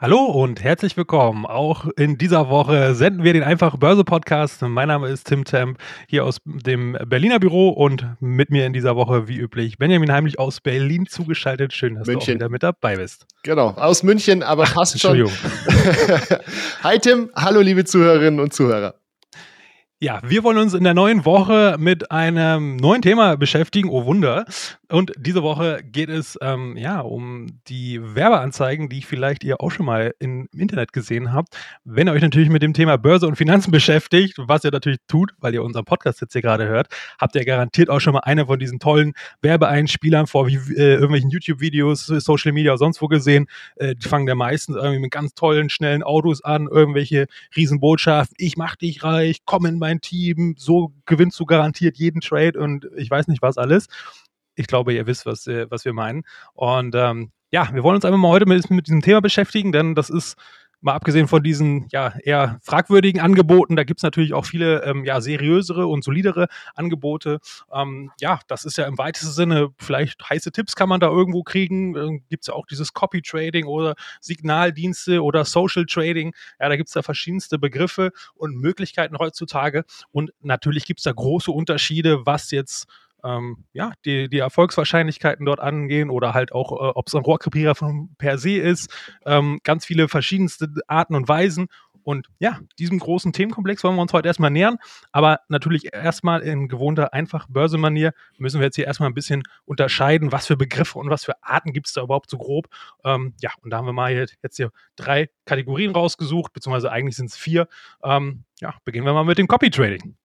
Hallo und herzlich willkommen. Auch in dieser Woche senden wir den Einfach Börse Podcast. Mein Name ist Tim Temp hier aus dem Berliner Büro und mit mir in dieser Woche wie üblich Benjamin Heimlich aus Berlin zugeschaltet. Schön, dass München. du auch wieder mit dabei bist. Genau, aus München, aber Ach, passt schon. Hi Tim, hallo liebe Zuhörerinnen und Zuhörer. Ja, wir wollen uns in der neuen Woche mit einem neuen Thema beschäftigen. Oh Wunder. Und diese Woche geht es ähm, ja um die Werbeanzeigen, die vielleicht ihr auch schon mal im Internet gesehen habt. Wenn ihr euch natürlich mit dem Thema Börse und Finanzen beschäftigt, was ihr natürlich tut, weil ihr unseren Podcast jetzt hier gerade hört, habt ihr garantiert auch schon mal eine von diesen tollen Werbeeinspielern vor wie äh, irgendwelchen YouTube-Videos, Social Media, sonst wo gesehen. Äh, die fangen ja meistens irgendwie mit ganz tollen, schnellen Autos an, irgendwelche Riesenbotschaften. Ich mach dich reich, komm in mein Team, so gewinnst du garantiert jeden Trade und ich weiß nicht was alles. Ich glaube, ihr wisst, was, äh, was wir meinen. Und ähm, ja, wir wollen uns einfach mal heute mit, mit diesem Thema beschäftigen, denn das ist mal abgesehen von diesen ja eher fragwürdigen Angeboten, da gibt es natürlich auch viele ähm, ja seriösere und solidere Angebote. Ähm, ja, das ist ja im weitesten Sinne vielleicht heiße Tipps kann man da irgendwo kriegen. Ähm, gibt es ja auch dieses Copy Trading oder Signaldienste oder Social Trading. Ja, da gibt es ja verschiedenste Begriffe und Möglichkeiten heutzutage. Und natürlich gibt es da große Unterschiede, was jetzt ähm, ja, die, die Erfolgswahrscheinlichkeiten dort angehen oder halt auch, äh, ob es ein Rohrkrepierer von per se ist. Ähm, ganz viele verschiedenste Arten und Weisen. Und ja, diesem großen Themenkomplex wollen wir uns heute erstmal nähern. Aber natürlich erstmal in gewohnter, einfach Börsemanier müssen wir jetzt hier erstmal ein bisschen unterscheiden, was für Begriffe und was für Arten gibt es da überhaupt so grob. Ähm, ja, und da haben wir mal jetzt hier drei Kategorien rausgesucht, beziehungsweise eigentlich sind es vier. Ähm, ja, beginnen wir mal mit dem Copy Trading.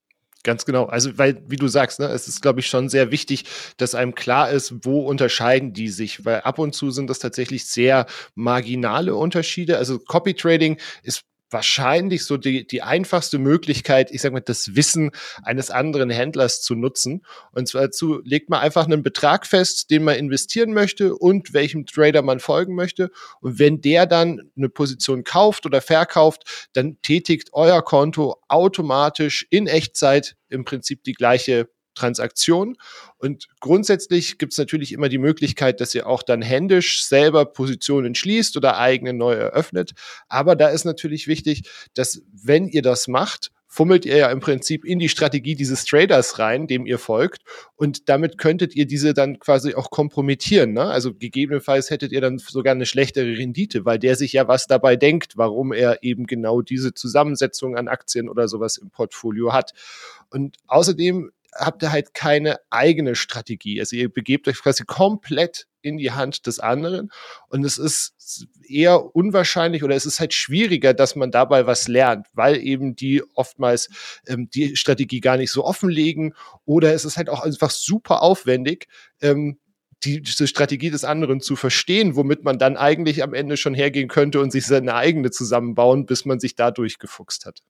Ganz genau. Also, weil, wie du sagst, ne, es ist, glaube ich, schon sehr wichtig, dass einem klar ist, wo unterscheiden die sich, weil ab und zu sind das tatsächlich sehr marginale Unterschiede. Also Copy Trading ist wahrscheinlich so die, die einfachste Möglichkeit, ich sag mal, das Wissen eines anderen Händlers zu nutzen. Und zwar dazu legt man einfach einen Betrag fest, den man investieren möchte und welchem Trader man folgen möchte. Und wenn der dann eine Position kauft oder verkauft, dann tätigt euer Konto automatisch in Echtzeit im Prinzip die gleiche Transaktion. Und grundsätzlich gibt es natürlich immer die Möglichkeit, dass ihr auch dann händisch selber Positionen schließt oder eigene neu eröffnet. Aber da ist natürlich wichtig, dass wenn ihr das macht, fummelt ihr ja im Prinzip in die Strategie dieses Traders rein, dem ihr folgt. Und damit könntet ihr diese dann quasi auch kompromittieren. Ne? Also gegebenenfalls hättet ihr dann sogar eine schlechtere Rendite, weil der sich ja was dabei denkt, warum er eben genau diese Zusammensetzung an Aktien oder sowas im Portfolio hat. Und außerdem habt ihr halt keine eigene Strategie. Also ihr begebt euch quasi komplett in die Hand des anderen. Und es ist eher unwahrscheinlich oder es ist halt schwieriger, dass man dabei was lernt, weil eben die oftmals ähm, die Strategie gar nicht so offenlegen oder es ist halt auch einfach super aufwendig, ähm, die, diese Strategie des anderen zu verstehen, womit man dann eigentlich am Ende schon hergehen könnte und sich seine eigene zusammenbauen, bis man sich da durchgefuchst hat.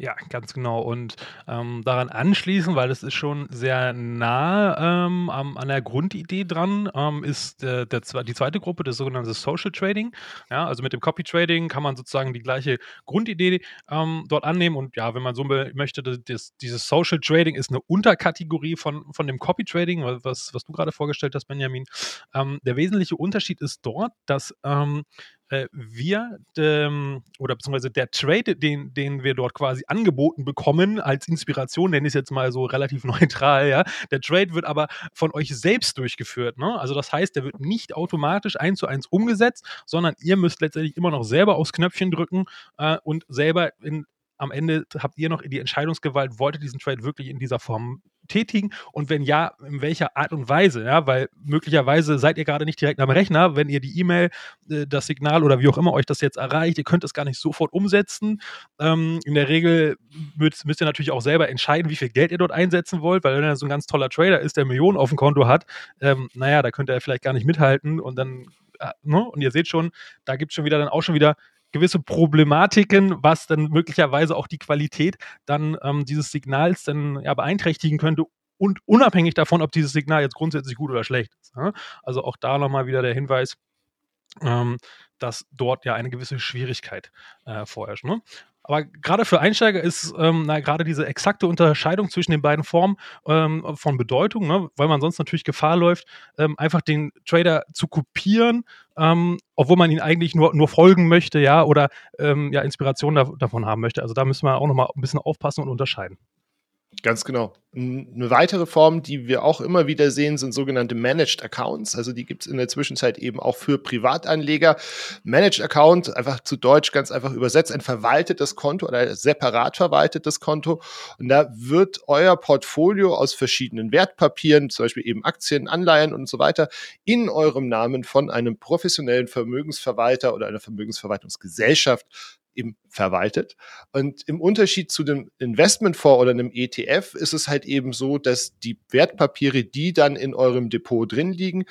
Ja, ganz genau. Und ähm, daran anschließen, weil es ist schon sehr nah ähm, an der Grundidee dran, ähm, ist der, der, die zweite Gruppe, das sogenannte Social Trading. Ja, also mit dem Copy Trading kann man sozusagen die gleiche Grundidee ähm, dort annehmen. Und ja, wenn man so möchte, das, dieses Social Trading ist eine Unterkategorie von, von dem Copy Trading, was, was du gerade vorgestellt hast, Benjamin. Ähm, der wesentliche Unterschied ist dort, dass ähm, äh, wir ähm, oder beziehungsweise der Trade, den, den wir dort quasi angeboten bekommen, als Inspiration, nenne ich es jetzt mal so relativ neutral, ja. Der Trade wird aber von euch selbst durchgeführt. Ne? Also das heißt, der wird nicht automatisch eins zu eins umgesetzt, sondern ihr müsst letztendlich immer noch selber aufs Knöpfchen drücken äh, und selber in am Ende habt ihr noch die Entscheidungsgewalt, wollt ihr diesen Trade wirklich in dieser Form tätigen? Und wenn ja, in welcher Art und Weise, ja, weil möglicherweise seid ihr gerade nicht direkt am Rechner, wenn ihr die E-Mail, äh, das Signal oder wie auch immer euch das jetzt erreicht, ihr könnt es gar nicht sofort umsetzen. Ähm, in der Regel müsst, ihr natürlich auch selber entscheiden, wie viel Geld ihr dort einsetzen wollt, weil wenn er so ein ganz toller Trader ist, der Millionen auf dem Konto hat, ähm, naja, da könnt ihr vielleicht gar nicht mithalten. Und dann, äh, ne? und ihr seht schon, da gibt es schon wieder dann auch schon wieder gewisse Problematiken, was dann möglicherweise auch die Qualität dann ähm, dieses Signals dann ja, beeinträchtigen könnte und unabhängig davon, ob dieses Signal jetzt grundsätzlich gut oder schlecht ist. Ja? Also auch da nochmal wieder der Hinweis, ähm, dass dort ja eine gewisse Schwierigkeit äh, vorherrscht. Ne? Aber gerade für Einsteiger ist ähm, gerade diese exakte Unterscheidung zwischen den beiden Formen ähm, von Bedeutung, ne? weil man sonst natürlich Gefahr läuft, ähm, einfach den Trader zu kopieren, ähm, obwohl man ihn eigentlich nur, nur folgen möchte, ja, oder ähm, ja, Inspiration da, davon haben möchte. Also da müssen wir auch nochmal ein bisschen aufpassen und unterscheiden. Ganz genau. Eine weitere Form, die wir auch immer wieder sehen, sind sogenannte Managed Accounts. Also die gibt es in der Zwischenzeit eben auch für Privatanleger. Managed Account, einfach zu Deutsch ganz einfach übersetzt, ein verwaltetes Konto oder separat verwaltetes Konto. Und da wird euer Portfolio aus verschiedenen Wertpapieren, zum Beispiel eben Aktien, Anleihen und so weiter, in eurem Namen von einem professionellen Vermögensverwalter oder einer Vermögensverwaltungsgesellschaft eben verwaltet. Und im Unterschied zu dem Investmentfonds oder einem ETF ist es halt eben so, dass die Wertpapiere, die dann in eurem Depot drin liegen,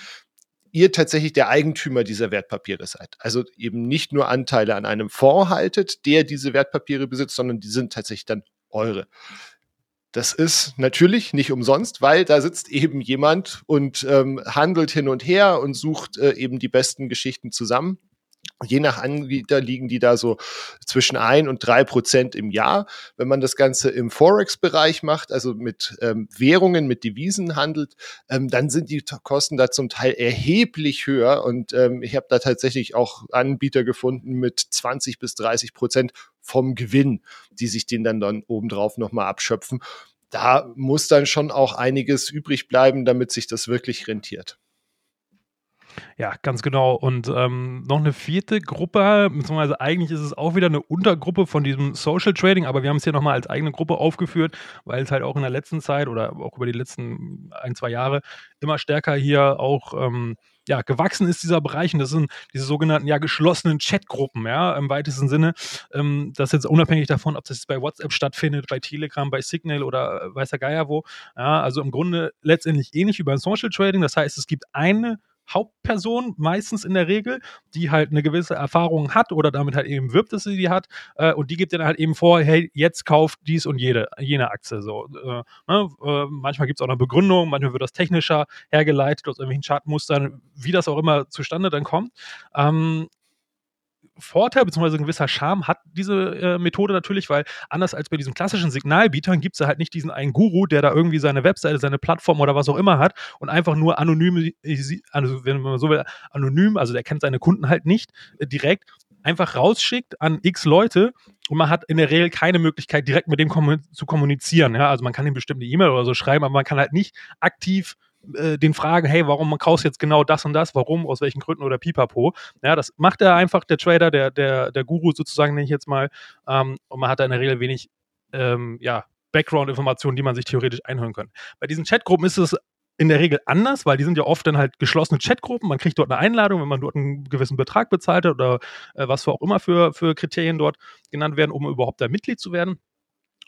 ihr tatsächlich der Eigentümer dieser Wertpapiere seid. Also eben nicht nur Anteile an einem Fonds haltet, der diese Wertpapiere besitzt, sondern die sind tatsächlich dann eure. Das ist natürlich nicht umsonst, weil da sitzt eben jemand und ähm, handelt hin und her und sucht äh, eben die besten Geschichten zusammen. Je nach Anbieter liegen die da so zwischen ein und drei Prozent im Jahr. Wenn man das Ganze im Forex-Bereich macht, also mit ähm, Währungen, mit Devisen handelt, ähm, dann sind die Kosten da zum Teil erheblich höher. Und ähm, ich habe da tatsächlich auch Anbieter gefunden mit 20 bis 30 Prozent vom Gewinn, die sich den dann, dann obendrauf nochmal abschöpfen. Da muss dann schon auch einiges übrig bleiben, damit sich das wirklich rentiert. Ja, ganz genau. Und ähm, noch eine vierte Gruppe, beziehungsweise eigentlich ist es auch wieder eine Untergruppe von diesem Social Trading, aber wir haben es hier nochmal als eigene Gruppe aufgeführt, weil es halt auch in der letzten Zeit oder auch über die letzten ein, zwei Jahre immer stärker hier auch ähm, ja, gewachsen ist dieser Bereich und das sind diese sogenannten ja geschlossenen Chatgruppen, ja, im weitesten Sinne. Ähm, das ist jetzt unabhängig davon, ob das jetzt bei WhatsApp stattfindet, bei Telegram, bei Signal oder äh, weiß der Geier wo. Ja, also im Grunde letztendlich ähnlich wie beim Social Trading. Das heißt, es gibt eine Hauptperson, meistens in der Regel, die halt eine gewisse Erfahrung hat oder damit halt eben wirbt, dass sie die hat. Äh, und die gibt dann halt eben vor, hey, jetzt kauft dies und jede, jene Aktie. So, äh, ne? äh, manchmal gibt es auch eine Begründung, manchmal wird das technischer hergeleitet aus irgendwelchen Chartmustern, wie das auch immer zustande dann kommt. Ähm, Vorteil bzw. ein gewisser Charme hat diese äh, Methode natürlich, weil anders als bei diesen klassischen Signalbietern gibt es halt nicht diesen einen Guru, der da irgendwie seine Webseite, seine Plattform oder was auch immer hat und einfach nur anonym, also wenn man so will, anonym, also der kennt seine Kunden halt nicht äh, direkt, einfach rausschickt an x Leute und man hat in der Regel keine Möglichkeit, direkt mit dem kommun zu kommunizieren. Ja? Also man kann ihm bestimmt eine E-Mail oder so schreiben, aber man kann halt nicht aktiv äh, den fragen, hey, warum kaufst du jetzt genau das und das, warum, aus welchen Gründen oder pipapo. Ja, das macht er einfach, der Trader, der, der, der Guru sozusagen, nenne ich jetzt mal. Ähm, und man hat da in der Regel wenig, ähm, ja, Background-Informationen, die man sich theoretisch einhören kann. Bei diesen Chatgruppen ist es in der Regel anders, weil die sind ja oft dann halt geschlossene Chatgruppen. Man kriegt dort eine Einladung, wenn man dort einen gewissen Betrag bezahlt hat oder äh, was für auch immer für, für Kriterien dort genannt werden, um überhaupt da Mitglied zu werden.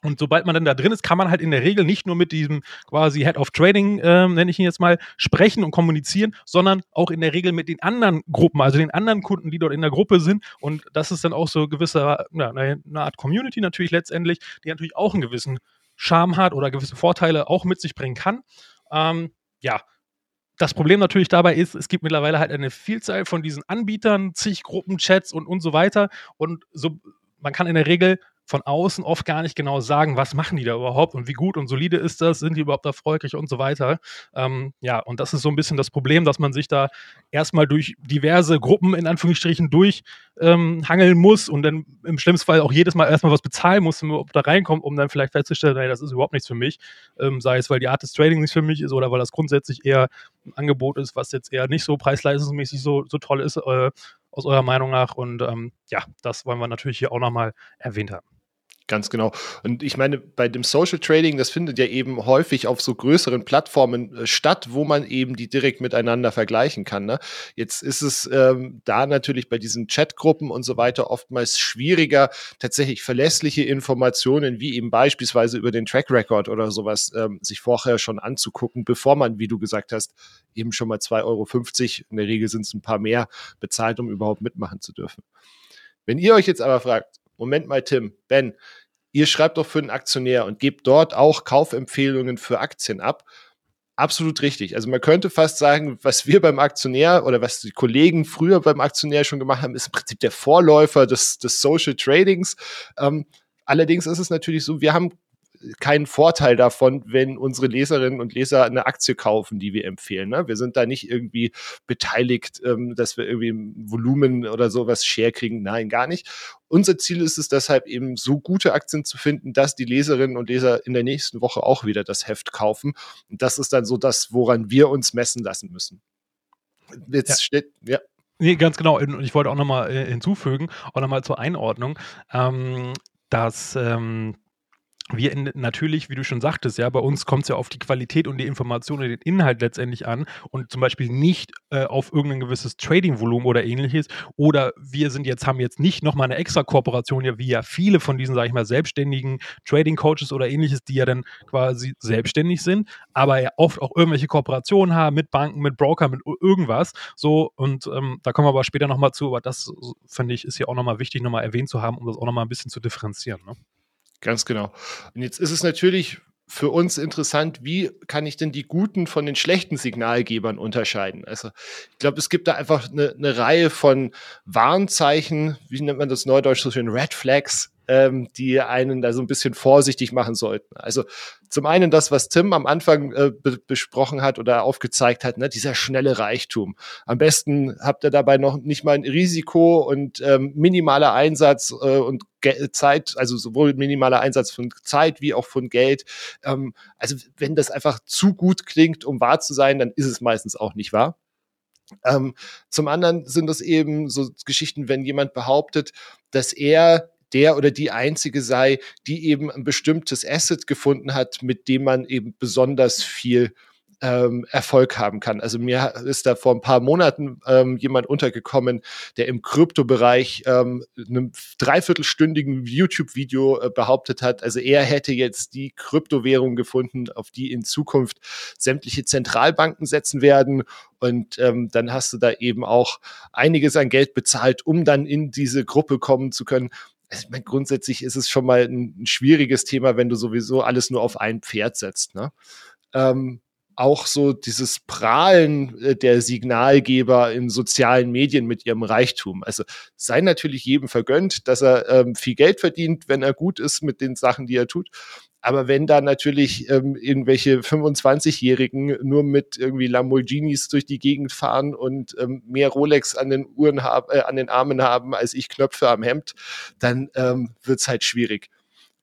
Und sobald man dann da drin ist, kann man halt in der Regel nicht nur mit diesem quasi Head of Trading, ähm, nenne ich ihn jetzt mal, sprechen und kommunizieren, sondern auch in der Regel mit den anderen Gruppen, also den anderen Kunden, die dort in der Gruppe sind. Und das ist dann auch so gewisse, ja, eine Art Community natürlich letztendlich, die natürlich auch einen gewissen Charme hat oder gewisse Vorteile auch mit sich bringen kann. Ähm, ja, das Problem natürlich dabei ist, es gibt mittlerweile halt eine Vielzahl von diesen Anbietern, zig Gruppenchats und, und so weiter. Und so, man kann in der Regel von außen oft gar nicht genau sagen, was machen die da überhaupt und wie gut und solide ist das, sind die überhaupt erfolgreich und so weiter. Ähm, ja, und das ist so ein bisschen das Problem, dass man sich da erstmal durch diverse Gruppen in Anführungsstrichen durchhangeln ähm, muss und dann im schlimmsten Fall auch jedes Mal erstmal was bezahlen muss, um da reinkommt, um dann vielleicht festzustellen, nee, das ist überhaupt nichts für mich. Ähm, sei es, weil die Art des Trading nicht für mich ist oder weil das grundsätzlich eher ein Angebot ist, was jetzt eher nicht so preisleistungsmäßig so, so toll ist. Äh, aus eurer Meinung nach. Und ähm, ja, das wollen wir natürlich hier auch nochmal erwähnt haben. Ganz genau. Und ich meine, bei dem Social Trading, das findet ja eben häufig auf so größeren Plattformen äh, statt, wo man eben die direkt miteinander vergleichen kann. Ne? Jetzt ist es ähm, da natürlich bei diesen Chatgruppen und so weiter oftmals schwieriger, tatsächlich verlässliche Informationen, wie eben beispielsweise über den Track Record oder sowas, ähm, sich vorher schon anzugucken, bevor man, wie du gesagt hast, eben schon mal 2,50 Euro, in der Regel sind es ein paar mehr, bezahlt, um überhaupt mitmachen zu dürfen. Wenn ihr euch jetzt aber fragt, Moment mal, Tim, Ben, ihr schreibt doch für einen Aktionär und gebt dort auch Kaufempfehlungen für Aktien ab. Absolut richtig. Also man könnte fast sagen, was wir beim Aktionär oder was die Kollegen früher beim Aktionär schon gemacht haben, ist im Prinzip der Vorläufer des, des Social Tradings. Ähm, allerdings ist es natürlich so, wir haben keinen Vorteil davon, wenn unsere Leserinnen und Leser eine Aktie kaufen, die wir empfehlen. Ne? Wir sind da nicht irgendwie beteiligt, ähm, dass wir irgendwie Volumen oder sowas Share kriegen. Nein, gar nicht. Unser Ziel ist es deshalb eben so gute Aktien zu finden, dass die Leserinnen und Leser in der nächsten Woche auch wieder das Heft kaufen. Und das ist dann so das, woran wir uns messen lassen müssen. Jetzt ja. steht, ja. Nee, ganz genau. Und ich wollte auch nochmal äh, hinzufügen, auch nochmal zur Einordnung, ähm, dass ähm, wir in, natürlich, wie du schon sagtest, ja, bei uns kommt es ja auf die Qualität und die Information und den Inhalt letztendlich an und zum Beispiel nicht äh, auf irgendein gewisses Trading-Volumen oder ähnliches. Oder wir sind jetzt, haben jetzt nicht nochmal eine extra Kooperation, ja, wie ja viele von diesen, sage ich mal, selbstständigen Trading-Coaches oder ähnliches, die ja dann quasi selbstständig sind, aber ja oft auch irgendwelche Kooperationen haben mit Banken, mit Broker, mit irgendwas. So, und ähm, da kommen wir aber später nochmal zu, aber das, finde ich, ist hier auch nochmal wichtig, nochmal erwähnt zu haben, um das auch nochmal ein bisschen zu differenzieren. Ne? Ganz genau. Und jetzt ist es natürlich für uns interessant, wie kann ich denn die guten von den schlechten Signalgebern unterscheiden? Also ich glaube, es gibt da einfach eine, eine Reihe von Warnzeichen, wie nennt man das neudeutsch so schön, Red Flags, ähm, die einen da so ein bisschen vorsichtig machen sollten. Also zum einen das, was Tim am Anfang äh, be besprochen hat oder aufgezeigt hat, ne, dieser schnelle Reichtum. Am besten habt ihr dabei noch nicht mal ein Risiko und ähm, minimaler Einsatz äh, und Ge Zeit, also sowohl minimaler Einsatz von Zeit wie auch von Geld. Ähm, also wenn das einfach zu gut klingt, um wahr zu sein, dann ist es meistens auch nicht wahr. Ähm, zum anderen sind das eben so Geschichten, wenn jemand behauptet, dass er der oder die einzige sei, die eben ein bestimmtes Asset gefunden hat, mit dem man eben besonders viel ähm, Erfolg haben kann. Also mir ist da vor ein paar Monaten ähm, jemand untergekommen, der im Kryptobereich ähm, einem dreiviertelstündigen YouTube-Video äh, behauptet hat, also er hätte jetzt die Kryptowährung gefunden, auf die in Zukunft sämtliche Zentralbanken setzen werden. Und ähm, dann hast du da eben auch einiges an Geld bezahlt, um dann in diese Gruppe kommen zu können also ich meine, grundsätzlich ist es schon mal ein, ein, schwieriges Thema, wenn du sowieso alles nur auf ein Pferd setzt. Ne? Ähm, auch so dieses Prahlen äh, der Signalgeber in sozialen Medien mit ihrem Reichtum. Also sei natürlich jedem vergönnt, dass er ähm, viel Geld verdient, wenn er gut ist mit den Sachen, die er tut. Aber wenn da natürlich ähm, irgendwelche 25-Jährigen nur mit irgendwie Lamborghinis durch die Gegend fahren und ähm, mehr Rolex an den Uhren haben, äh, an den Armen haben als ich Knöpfe am Hemd, dann ähm, wird's halt schwierig.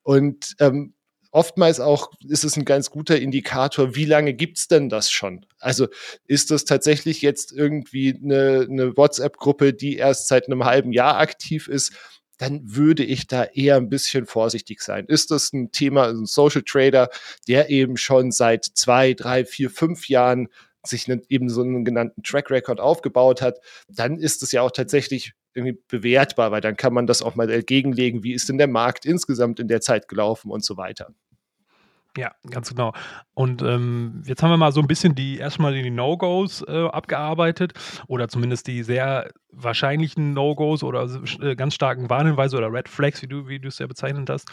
Und ähm, oftmals auch ist es ein ganz guter Indikator, wie lange gibt's denn das schon? Also ist das tatsächlich jetzt irgendwie eine, eine WhatsApp-Gruppe, die erst seit einem halben Jahr aktiv ist? dann würde ich da eher ein bisschen vorsichtig sein. Ist das ein Thema, ein Social Trader, der eben schon seit zwei, drei, vier, fünf Jahren sich eben so einen genannten Track Record aufgebaut hat, dann ist es ja auch tatsächlich irgendwie bewertbar, weil dann kann man das auch mal entgegenlegen, wie ist denn der Markt insgesamt in der Zeit gelaufen und so weiter. Ja, ganz genau. Und ähm, jetzt haben wir mal so ein bisschen die erstmal die No-Gos äh, abgearbeitet oder zumindest die sehr wahrscheinlichen No-Gos oder äh, ganz starken Warnhinweise oder Red Flags, wie du wie du es ja bezeichnet hast.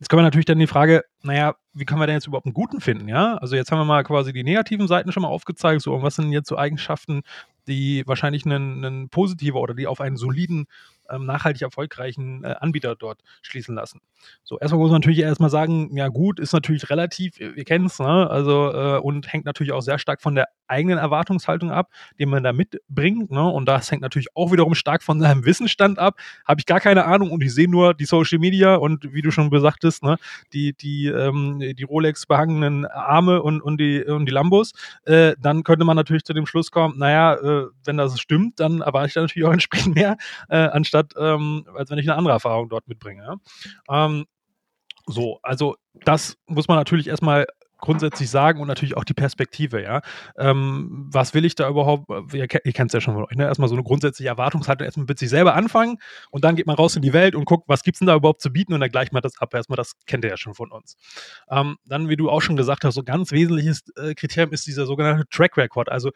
Jetzt kommen wir natürlich dann die Frage, naja, wie können wir denn jetzt überhaupt einen guten finden, ja? Also jetzt haben wir mal quasi die negativen Seiten schon mal aufgezeigt, so und was sind jetzt so Eigenschaften, die wahrscheinlich einen, einen positiver oder die auf einen soliden ähm, nachhaltig erfolgreichen äh, Anbieter dort schließen lassen. So, erstmal muss man natürlich erstmal sagen, ja gut, ist natürlich relativ, wir kennen es, ne? also äh, und hängt natürlich auch sehr stark von der eigenen Erwartungshaltung ab, die man da mitbringt. Ne? Und das hängt natürlich auch wiederum stark von seinem Wissensstand ab. Habe ich gar keine Ahnung und ich sehe nur die Social Media und wie du schon besagtest, ne, die, die, ähm, die Rolex behangenen Arme und, und, die, und die Lambos, äh, dann könnte man natürlich zu dem Schluss kommen, naja, äh, wenn das stimmt, dann erwarte ich da natürlich auch entsprechend mehr, äh, anstatt ähm, als wenn ich eine andere Erfahrung dort mitbringe. Ja? Ähm, so, also das muss man natürlich erstmal grundsätzlich sagen und natürlich auch die Perspektive, ja. Ähm, was will ich da überhaupt? Ihr, ihr kennt es ja schon von euch, ne? Erstmal so eine grundsätzliche Erwartungshaltung, erstmal mit sich selber anfangen und dann geht man raus in die Welt und guckt, was gibt es denn da überhaupt zu bieten und dann gleicht man das ab. Erstmal, das kennt ihr ja schon von uns. Ähm, dann, wie du auch schon gesagt hast, so ganz wesentliches äh, Kriterium ist dieser sogenannte Track Record, also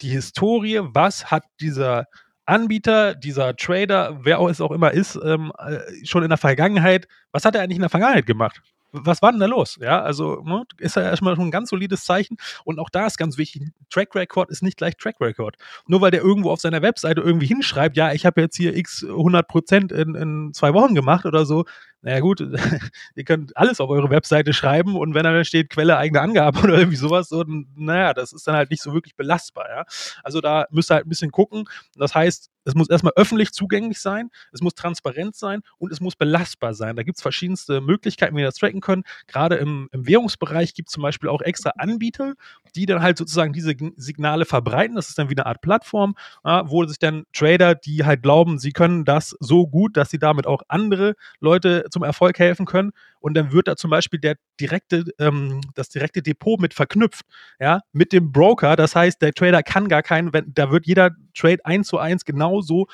die Historie, was hat dieser Anbieter, dieser Trader, wer es auch immer ist, ähm, äh, schon in der Vergangenheit, was hat er eigentlich in der Vergangenheit gemacht? Was war denn da los? Ja, also ne, ist ja erstmal schon ein ganz solides Zeichen. Und auch da ist ganz wichtig, Track Record ist nicht gleich Track Record. Nur weil der irgendwo auf seiner Webseite irgendwie hinschreibt, ja, ich habe jetzt hier x 100 Prozent in, in zwei Wochen gemacht oder so, naja gut, ihr könnt alles auf eure Webseite schreiben und wenn da steht Quelle eigene Angabe oder irgendwie sowas, so, naja, das ist dann halt nicht so wirklich belastbar, ja. Also da müsst ihr halt ein bisschen gucken. Das heißt, es muss erstmal öffentlich zugänglich sein, es muss transparent sein und es muss belastbar sein. Da gibt es verschiedenste Möglichkeiten, wie wir das tracken können. Gerade im, im Währungsbereich gibt es zum Beispiel auch extra Anbieter, die dann halt sozusagen diese Signale verbreiten. Das ist dann wie eine Art Plattform, ja, wo sich dann Trader, die halt glauben, sie können das so gut, dass sie damit auch andere Leute zum Erfolg helfen können. Und dann wird da zum Beispiel der direkte, ähm, das direkte Depot mit verknüpft, ja, mit dem Broker. Das heißt, der Trader kann gar keinen, wenn, da wird jeder Trade eins zu eins genauso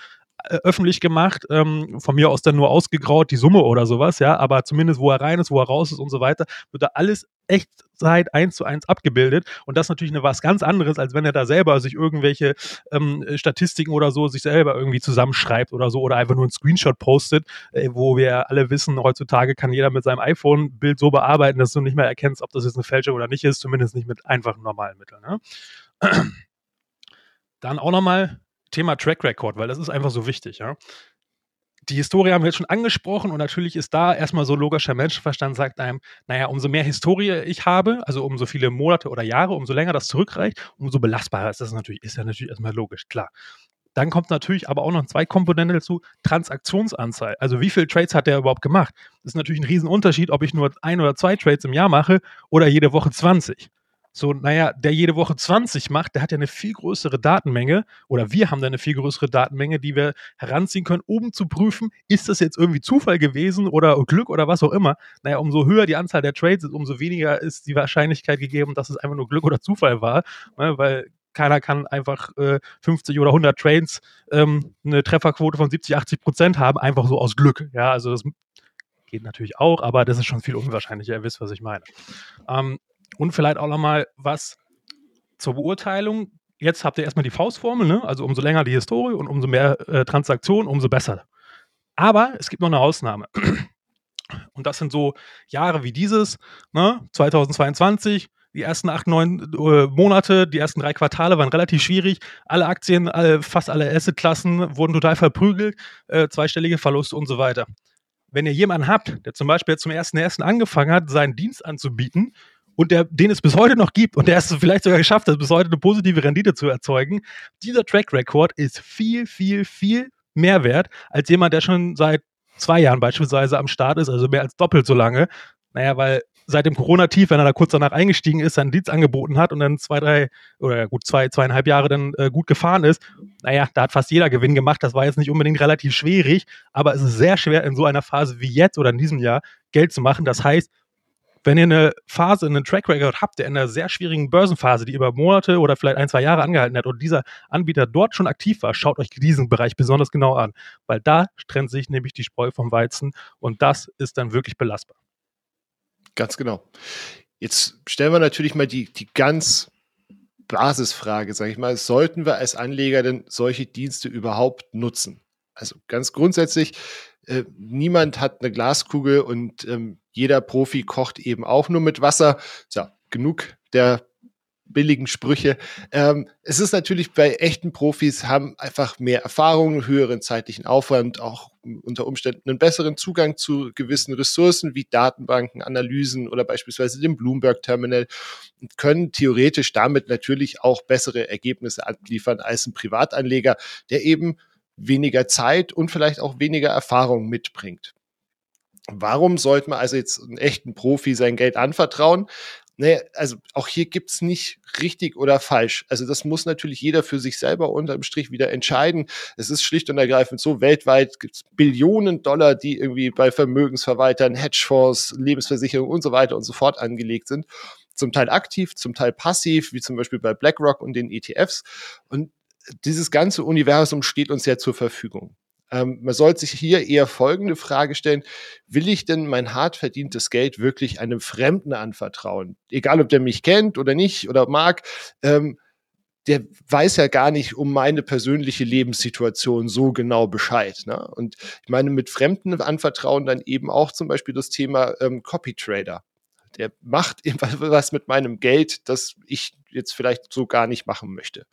öffentlich gemacht, ähm, von mir aus dann nur ausgegraut, die Summe oder sowas, ja, aber zumindest wo er rein ist, wo er raus ist und so weiter, wird da alles Echtzeit eins zu eins abgebildet und das ist natürlich eine, was ganz anderes, als wenn er da selber sich irgendwelche ähm, Statistiken oder so sich selber irgendwie zusammenschreibt oder so oder einfach nur einen Screenshot postet, äh, wo wir alle wissen, heutzutage kann jeder mit seinem iPhone Bild so bearbeiten, dass du nicht mehr erkennst, ob das jetzt eine Fälschung oder nicht ist, zumindest nicht mit einfachen normalen Mitteln. Ne? Dann auch nochmal Thema Track Record, weil das ist einfach so wichtig, ja. Die Historie haben wir jetzt schon angesprochen und natürlich ist da erstmal so logischer Menschenverstand sagt einem, naja, umso mehr Historie ich habe, also umso viele Monate oder Jahre, umso länger das zurückreicht, umso belastbarer ist das natürlich, ist ja natürlich erstmal logisch, klar. Dann kommt natürlich aber auch noch zwei Komponenten dazu, Transaktionsanzahl. Also wie viele Trades hat der überhaupt gemacht? Das ist natürlich ein Riesenunterschied, ob ich nur ein oder zwei Trades im Jahr mache oder jede Woche 20. So, naja, der jede Woche 20 macht, der hat ja eine viel größere Datenmenge oder wir haben da eine viel größere Datenmenge, die wir heranziehen können, um zu prüfen, ist das jetzt irgendwie Zufall gewesen oder Glück oder was auch immer. Naja, umso höher die Anzahl der Trades ist, umso weniger ist die Wahrscheinlichkeit gegeben, dass es einfach nur Glück oder Zufall war, ne, weil keiner kann einfach äh, 50 oder 100 Trades ähm, eine Trefferquote von 70, 80 Prozent haben, einfach so aus Glück. Ja, also das geht natürlich auch, aber das ist schon viel unwahrscheinlicher. Ihr wisst, was ich meine. Ähm, und vielleicht auch nochmal was zur Beurteilung. Jetzt habt ihr erstmal die Faustformel, ne? also umso länger die Historie und umso mehr äh, Transaktionen, umso besser. Aber es gibt noch eine Ausnahme. Und das sind so Jahre wie dieses, ne? 2022, die ersten acht, neun äh, Monate, die ersten drei Quartale waren relativ schwierig. Alle Aktien, alle, fast alle Assetklassen wurden total verprügelt, äh, zweistellige Verluste und so weiter. Wenn ihr jemanden habt, der zum Beispiel zum ersten angefangen hat, seinen Dienst anzubieten und der, den es bis heute noch gibt und der es vielleicht sogar geschafft hat, bis heute eine positive Rendite zu erzeugen, dieser Track Record ist viel, viel, viel mehr wert als jemand, der schon seit zwei Jahren beispielsweise am Start ist, also mehr als doppelt so lange. Naja, weil seit dem Corona-Tief, wenn er da kurz danach eingestiegen ist, seinen Dienst angeboten hat und dann zwei, drei oder gut zwei, zweieinhalb Jahre dann äh, gut gefahren ist, naja, da hat fast jeder Gewinn gemacht. Das war jetzt nicht unbedingt relativ schwierig, aber es ist sehr schwer in so einer Phase wie jetzt oder in diesem Jahr Geld zu machen. Das heißt, wenn ihr eine Phase, einen Track Record habt, der in einer sehr schwierigen Börsenphase, die über Monate oder vielleicht ein, zwei Jahre angehalten hat und dieser Anbieter dort schon aktiv war, schaut euch diesen Bereich besonders genau an, weil da trennt sich nämlich die Spreu vom Weizen und das ist dann wirklich belastbar. Ganz genau. Jetzt stellen wir natürlich mal die, die ganz Basisfrage, sage ich mal, sollten wir als Anleger denn solche Dienste überhaupt nutzen? Also ganz grundsätzlich, äh, niemand hat eine Glaskugel und ähm, jeder Profi kocht eben auch nur mit Wasser. So, genug der billigen Sprüche. Ähm, es ist natürlich bei echten Profis haben einfach mehr Erfahrung, höheren zeitlichen Aufwand, auch unter Umständen einen besseren Zugang zu gewissen Ressourcen wie Datenbanken, Analysen oder beispielsweise dem Bloomberg Terminal und können theoretisch damit natürlich auch bessere Ergebnisse abliefern als ein Privatanleger, der eben weniger Zeit und vielleicht auch weniger Erfahrung mitbringt. Warum sollte man also jetzt einen echten Profi sein Geld anvertrauen? Nee, also auch hier gibt's nicht richtig oder falsch. Also das muss natürlich jeder für sich selber unterm Strich wieder entscheiden. Es ist schlicht und ergreifend so, weltweit gibt's Billionen Dollar, die irgendwie bei Vermögensverwaltern, Hedgefonds, Lebensversicherungen und so weiter und so fort angelegt sind. Zum Teil aktiv, zum Teil passiv, wie zum Beispiel bei BlackRock und den ETFs. Und dieses ganze Universum steht uns ja zur Verfügung. Ähm, man sollte sich hier eher folgende Frage stellen. Will ich denn mein hart verdientes Geld wirklich einem Fremden anvertrauen? Egal, ob der mich kennt oder nicht oder mag. Ähm, der weiß ja gar nicht um meine persönliche Lebenssituation so genau Bescheid. Ne? Und ich meine, mit Fremden anvertrauen dann eben auch zum Beispiel das Thema ähm, Copy Trader. Der macht was mit meinem Geld, das ich jetzt vielleicht so gar nicht machen möchte.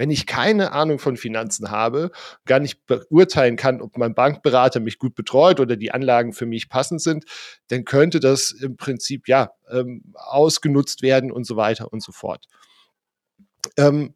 Wenn ich keine Ahnung von Finanzen habe, gar nicht beurteilen kann, ob mein Bankberater mich gut betreut oder die Anlagen für mich passend sind, dann könnte das im Prinzip ja ähm, ausgenutzt werden und so weiter und so fort. Ähm,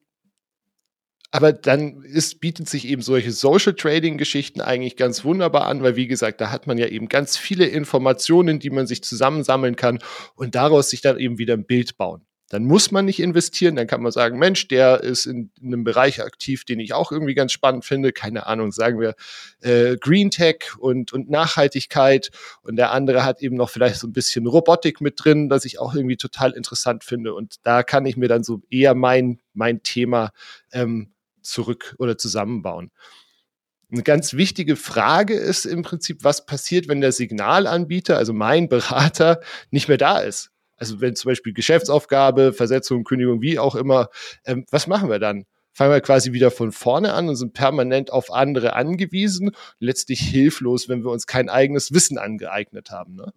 aber dann ist, bietet sich eben solche Social Trading Geschichten eigentlich ganz wunderbar an, weil wie gesagt, da hat man ja eben ganz viele Informationen, die man sich zusammensammeln kann und daraus sich dann eben wieder ein Bild bauen. Dann muss man nicht investieren, dann kann man sagen, Mensch, der ist in, in einem Bereich aktiv, den ich auch irgendwie ganz spannend finde. Keine Ahnung, sagen wir äh, Green Tech und, und Nachhaltigkeit. Und der andere hat eben noch vielleicht so ein bisschen Robotik mit drin, das ich auch irgendwie total interessant finde. Und da kann ich mir dann so eher mein, mein Thema ähm, zurück oder zusammenbauen. Eine ganz wichtige Frage ist im Prinzip, was passiert, wenn der Signalanbieter, also mein Berater, nicht mehr da ist? Also wenn zum Beispiel Geschäftsaufgabe, Versetzung, Kündigung, wie auch immer, ähm, was machen wir dann? Fangen wir quasi wieder von vorne an und sind permanent auf andere angewiesen, letztlich hilflos, wenn wir uns kein eigenes Wissen angeeignet haben. Ne?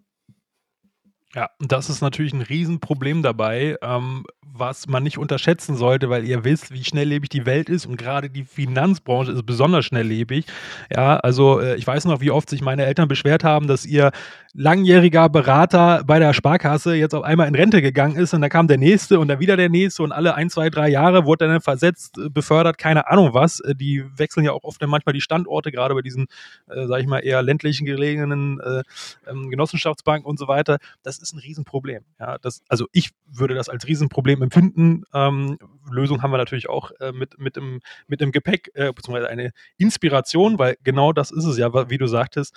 Ja, das ist natürlich ein Riesenproblem dabei, ähm, was man nicht unterschätzen sollte, weil ihr wisst, wie schnelllebig die Welt ist und gerade die Finanzbranche ist besonders schnelllebig. Ja, also äh, ich weiß noch, wie oft sich meine Eltern beschwert haben, dass ihr langjähriger Berater bei der Sparkasse jetzt auf einmal in Rente gegangen ist und da kam der nächste und dann wieder der nächste und alle ein, zwei, drei Jahre wurde dann versetzt, äh, befördert, keine Ahnung was. Äh, die wechseln ja auch oft dann manchmal die Standorte, gerade bei diesen, äh, sag ich mal, eher ländlichen gelegenen äh, ähm, Genossenschaftsbanken und so weiter. Das ist ein Riesenproblem. Ja, das, also ich würde das als Riesenproblem empfinden. Ähm, Lösung haben wir natürlich auch äh, mit, mit, im, mit im Gepäck, äh, beziehungsweise eine Inspiration, weil genau das ist es ja, wie du sagtest.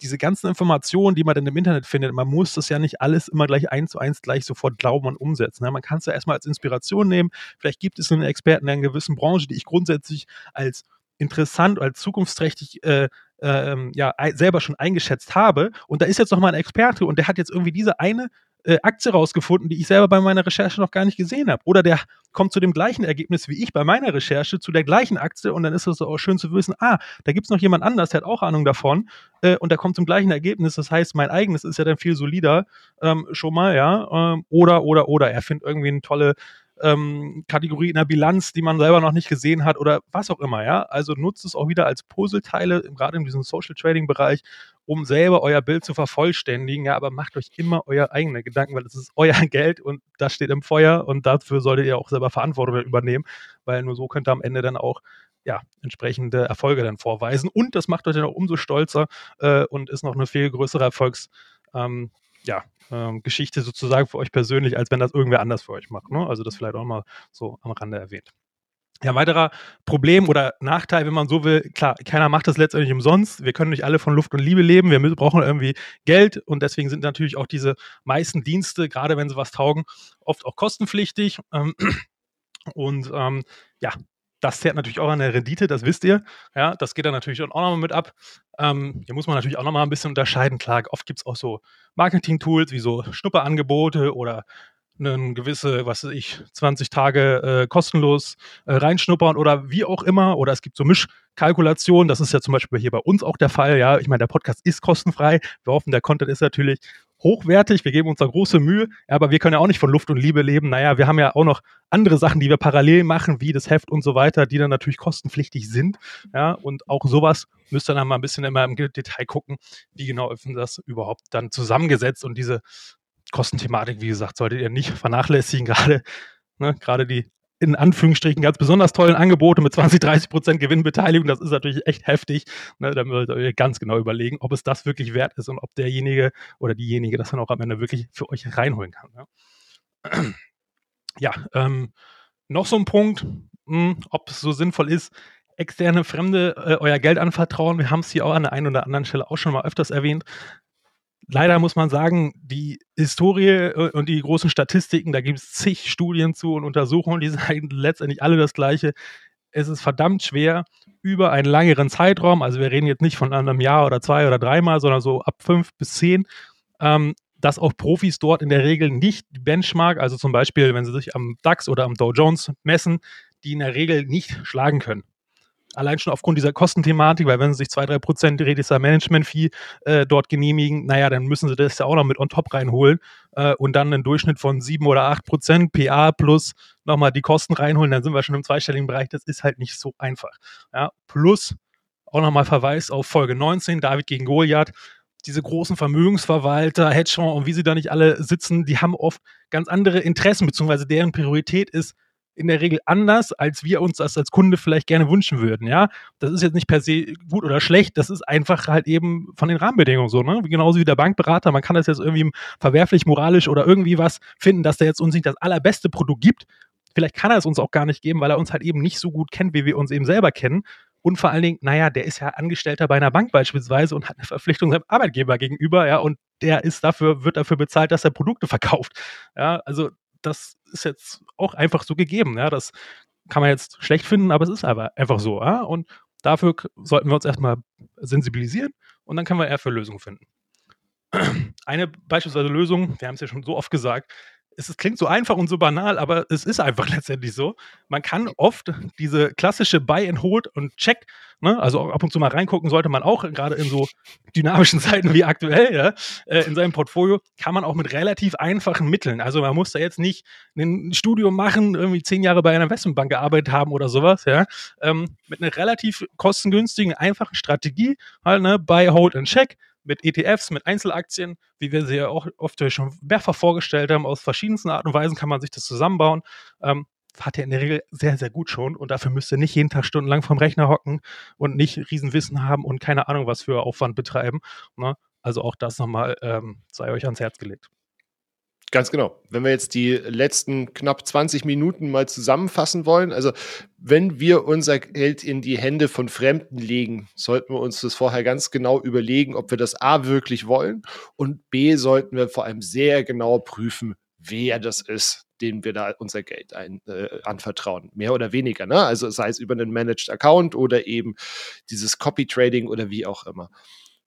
Diese ganzen Informationen, die man dann im Internet findet, man muss das ja nicht alles immer gleich eins zu eins gleich sofort glauben und umsetzen. Ne? Man kann es ja erstmal als Inspiration nehmen. Vielleicht gibt es einen Experten in einer gewissen Branche, die ich grundsätzlich als interessant, als zukunftsträchtig äh, ähm, ja, selber schon eingeschätzt habe. Und da ist jetzt noch mal ein Experte und der hat jetzt irgendwie diese eine äh, Aktie rausgefunden, die ich selber bei meiner Recherche noch gar nicht gesehen habe. Oder der kommt zu dem gleichen Ergebnis wie ich bei meiner Recherche zu der gleichen Aktie und dann ist es auch schön zu wissen, ah, da gibt es noch jemand anders, der hat auch Ahnung davon äh, und der kommt zum gleichen Ergebnis. Das heißt, mein eigenes ist ja dann viel solider ähm, schon mal, ja. Ähm, oder, oder, oder. Er findet irgendwie eine tolle ähm, Kategorie in der Bilanz, die man selber noch nicht gesehen hat oder was auch immer, ja. Also nutzt es auch wieder als Puzzleteile, gerade in diesem Social Trading Bereich, um selber euer Bild zu vervollständigen, ja, aber macht euch immer euer eigene Gedanken, weil es ist euer Geld und das steht im Feuer und dafür solltet ihr auch selber Verantwortung übernehmen, weil nur so könnt ihr am Ende dann auch ja, entsprechende Erfolge dann vorweisen. Und das macht euch dann auch umso stolzer äh, und ist noch eine viel größere Erfolgs, ähm, ja, ähm, Geschichte sozusagen für euch persönlich, als wenn das irgendwer anders für euch macht. Ne? Also das vielleicht auch mal so am Rande erwähnt. Ja, weiterer Problem oder Nachteil, wenn man so will, klar, keiner macht das letztendlich umsonst. Wir können nicht alle von Luft und Liebe leben. Wir brauchen irgendwie Geld und deswegen sind natürlich auch diese meisten Dienste, gerade wenn sie was taugen, oft auch kostenpflichtig. Ähm, und ähm, ja, das zählt natürlich auch an der Rendite, das wisst ihr. Ja, das geht dann natürlich auch nochmal mit ab. Ähm, hier muss man natürlich auch nochmal ein bisschen unterscheiden. Klar, oft gibt es auch so Marketing-Tools wie so Schnupperangebote oder eine gewisse, was weiß ich, 20 Tage äh, kostenlos äh, reinschnuppern oder wie auch immer. Oder es gibt so Mischkalkulationen. Das ist ja zum Beispiel hier bei uns auch der Fall. Ja, ich meine, der Podcast ist kostenfrei. Wir hoffen, der Content ist natürlich hochwertig, wir geben uns da große Mühe, aber wir können ja auch nicht von Luft und Liebe leben. Naja, wir haben ja auch noch andere Sachen, die wir parallel machen, wie das Heft und so weiter, die dann natürlich kostenpflichtig sind. Ja, und auch sowas müsst ihr dann mal ein bisschen immer im Detail gucken, wie genau ist das überhaupt dann zusammengesetzt und diese Kostenthematik, wie gesagt, solltet ihr nicht vernachlässigen, gerade ne, gerade die in Anführungsstrichen ganz besonders tollen Angebote mit 20, 30 Prozent Gewinnbeteiligung, das ist natürlich echt heftig. Ne, da müsst ihr ganz genau überlegen, ob es das wirklich wert ist und ob derjenige oder diejenige das dann auch am Ende wirklich für euch reinholen kann. Ne? Ja, ähm, noch so ein Punkt, mh, hm, ob es so sinnvoll ist, externe Fremde äh, euer Geld anvertrauen. Wir haben es hier auch an der einen oder anderen Stelle auch schon mal öfters erwähnt leider muss man sagen, die Historie äh, und die großen Statistiken, da gibt es zig Studien zu und Untersuchungen, die sagen letztendlich alle das Gleiche. Es ist verdammt schwer, über einen längeren Zeitraum, also wir reden jetzt nicht von einem Jahr oder zwei oder dreimal, sondern so ab fünf bis zehn, ähm, dass auch Profis dort in der Regel nicht Benchmark, also zum Beispiel, wenn sie sich am DAX oder am Dow Jones messen, die in der Regel nicht schlagen können allein schon aufgrund dieser Kostenthematik, weil wenn sie sich 2-3% Redisar Management-Fee äh, dort genehmigen, naja, dann müssen sie das ja auch noch mit on top reinholen äh, und dann einen Durchschnitt von 7 oder 8% PA plus nochmal die Kosten reinholen, dann sind wir schon im zweistelligen Bereich. Das ist halt nicht so einfach. Ja, plus auch nochmal Verweis auf Folge 19, David gegen Goliath diese großen Vermögensverwalter, Hedgefonds und wie sie da nicht alle sitzen, die haben oft ganz andere Interessen, beziehungsweise deren Priorität ist in der Regel anders, als wir uns das als Kunde vielleicht gerne wünschen würden. Ja, das ist jetzt nicht per se gut oder schlecht, das ist einfach halt eben von den Rahmenbedingungen so. Ne? Genauso wie der Bankberater, man kann das jetzt irgendwie verwerflich, moralisch oder irgendwie was finden, dass der jetzt uns nicht das allerbeste Produkt gibt. Vielleicht kann er es uns auch gar nicht geben, weil er uns halt eben nicht so gut kennt, wie wir uns eben selber kennen. Und vor allen Dingen, naja, der ist ja Angestellter bei einer Bank beispielsweise und hat eine Verpflichtung seinem Arbeitgeber gegenüber, ja, und der ist dafür, wird dafür bezahlt, dass er Produkte verkauft. Ja, also das ist jetzt auch einfach so gegeben. Ja? Das kann man jetzt schlecht finden, aber es ist aber einfach so. Ja? Und dafür sollten wir uns erstmal sensibilisieren und dann können wir eher für Lösungen finden. Eine beispielsweise Lösung, wir haben es ja schon so oft gesagt, es, klingt so einfach und so banal, aber es ist einfach letztendlich so. Man kann oft diese klassische Buy and Hold und Check, ne, also ab und zu mal reingucken sollte man auch, gerade in so dynamischen Zeiten wie aktuell, ja, äh, in seinem Portfolio, kann man auch mit relativ einfachen Mitteln. Also man muss da jetzt nicht ein Studium machen, irgendwie zehn Jahre bei einer Investmentbank gearbeitet haben oder sowas, ja, ähm, mit einer relativ kostengünstigen, einfachen Strategie, halt, ne, Buy, Hold and Check, mit ETFs, mit Einzelaktien, wie wir sie ja auch oft schon mehrfach vorgestellt haben, aus verschiedensten Arten und Weisen kann man sich das zusammenbauen. Ähm, hat er in der Regel sehr, sehr gut schon und dafür müsst ihr nicht jeden Tag stundenlang vom Rechner hocken und nicht Riesenwissen haben und keine Ahnung, was für Aufwand betreiben. Ne? Also auch das nochmal ähm, sei euch ans Herz gelegt. Ganz genau. Wenn wir jetzt die letzten knapp 20 Minuten mal zusammenfassen wollen, also wenn wir unser Geld in die Hände von Fremden legen, sollten wir uns das vorher ganz genau überlegen, ob wir das A wirklich wollen und B sollten wir vor allem sehr genau prüfen, wer das ist, dem wir da unser Geld ein, äh, anvertrauen. Mehr oder weniger, ne? Also sei es über einen Managed Account oder eben dieses Copy Trading oder wie auch immer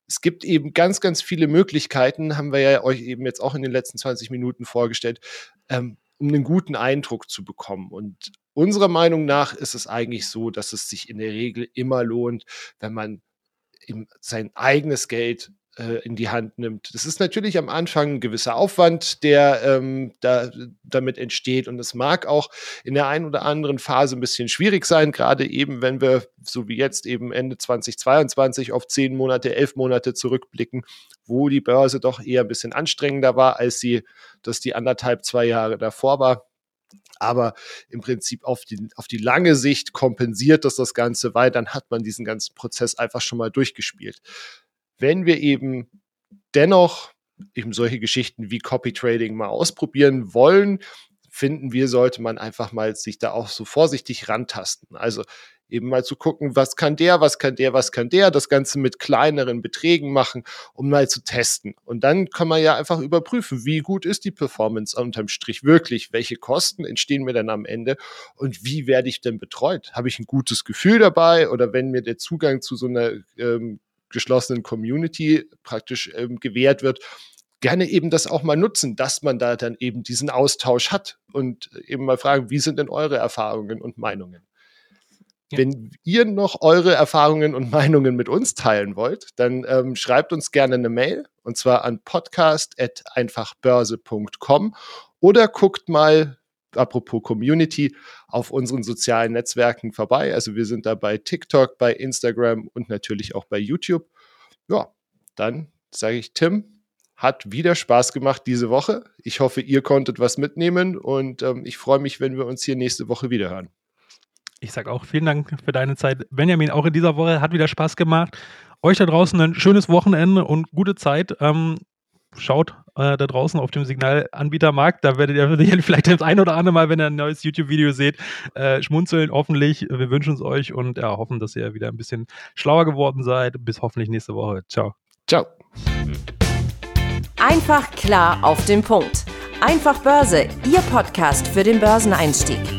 es gibt eben ganz, ganz viele Möglichkeiten, haben wir ja euch eben jetzt auch in den letzten 20 Minuten vorgestellt, ähm, um einen guten Eindruck zu bekommen. Und unserer Meinung nach ist es eigentlich so, dass es sich in der Regel immer lohnt, wenn man sein eigenes Geld äh, in die Hand nimmt. Das ist natürlich am Anfang ein gewisser Aufwand, der ähm, da, damit entsteht. Und es mag auch in der einen oder anderen Phase ein bisschen schwierig sein, gerade eben, wenn wir, so wie jetzt eben Ende 2022, auf zehn Monate, elf Monate zurückblicken, wo die Börse doch eher ein bisschen anstrengender war, als sie das die anderthalb, zwei Jahre davor war aber im Prinzip auf die, auf die lange Sicht kompensiert das das Ganze, weil dann hat man diesen ganzen Prozess einfach schon mal durchgespielt wenn wir eben dennoch eben solche Geschichten wie Copy Trading mal ausprobieren wollen, finden wir, sollte man einfach mal sich da auch so vorsichtig rantasten. Also eben mal zu gucken, was kann der, was kann der, was kann der, das Ganze mit kleineren Beträgen machen, um mal zu testen. Und dann kann man ja einfach überprüfen, wie gut ist die Performance unterm Strich wirklich, welche Kosten entstehen mir dann am Ende und wie werde ich denn betreut? Habe ich ein gutes Gefühl dabei oder wenn mir der Zugang zu so einer ähm, geschlossenen Community praktisch ähm, gewährt wird, gerne eben das auch mal nutzen, dass man da dann eben diesen Austausch hat und eben mal fragen, wie sind denn eure Erfahrungen und Meinungen? Ja. Wenn ihr noch eure Erfahrungen und Meinungen mit uns teilen wollt, dann ähm, schreibt uns gerne eine Mail und zwar an podcast.einfachbörse.com oder guckt mal apropos Community, auf unseren sozialen Netzwerken vorbei. Also wir sind da bei TikTok, bei Instagram und natürlich auch bei YouTube. Ja, dann sage ich Tim, hat wieder Spaß gemacht diese Woche. Ich hoffe, ihr konntet was mitnehmen und ähm, ich freue mich, wenn wir uns hier nächste Woche wieder hören. Ich sage auch vielen Dank für deine Zeit. Benjamin, auch in dieser Woche hat wieder Spaß gemacht. Euch da draußen ein schönes Wochenende und gute Zeit. Ähm, schaut äh, da draußen auf dem Signalanbietermarkt. Da werdet ihr sicherlich vielleicht das ein oder andere Mal, wenn ihr ein neues YouTube-Video seht, äh, schmunzeln. Hoffentlich. Wir wünschen es euch und ja, hoffen, dass ihr wieder ein bisschen schlauer geworden seid. Bis hoffentlich nächste Woche. Ciao. Ciao. Einfach klar auf den Punkt. Einfach Börse, Ihr Podcast für den Börseneinstieg.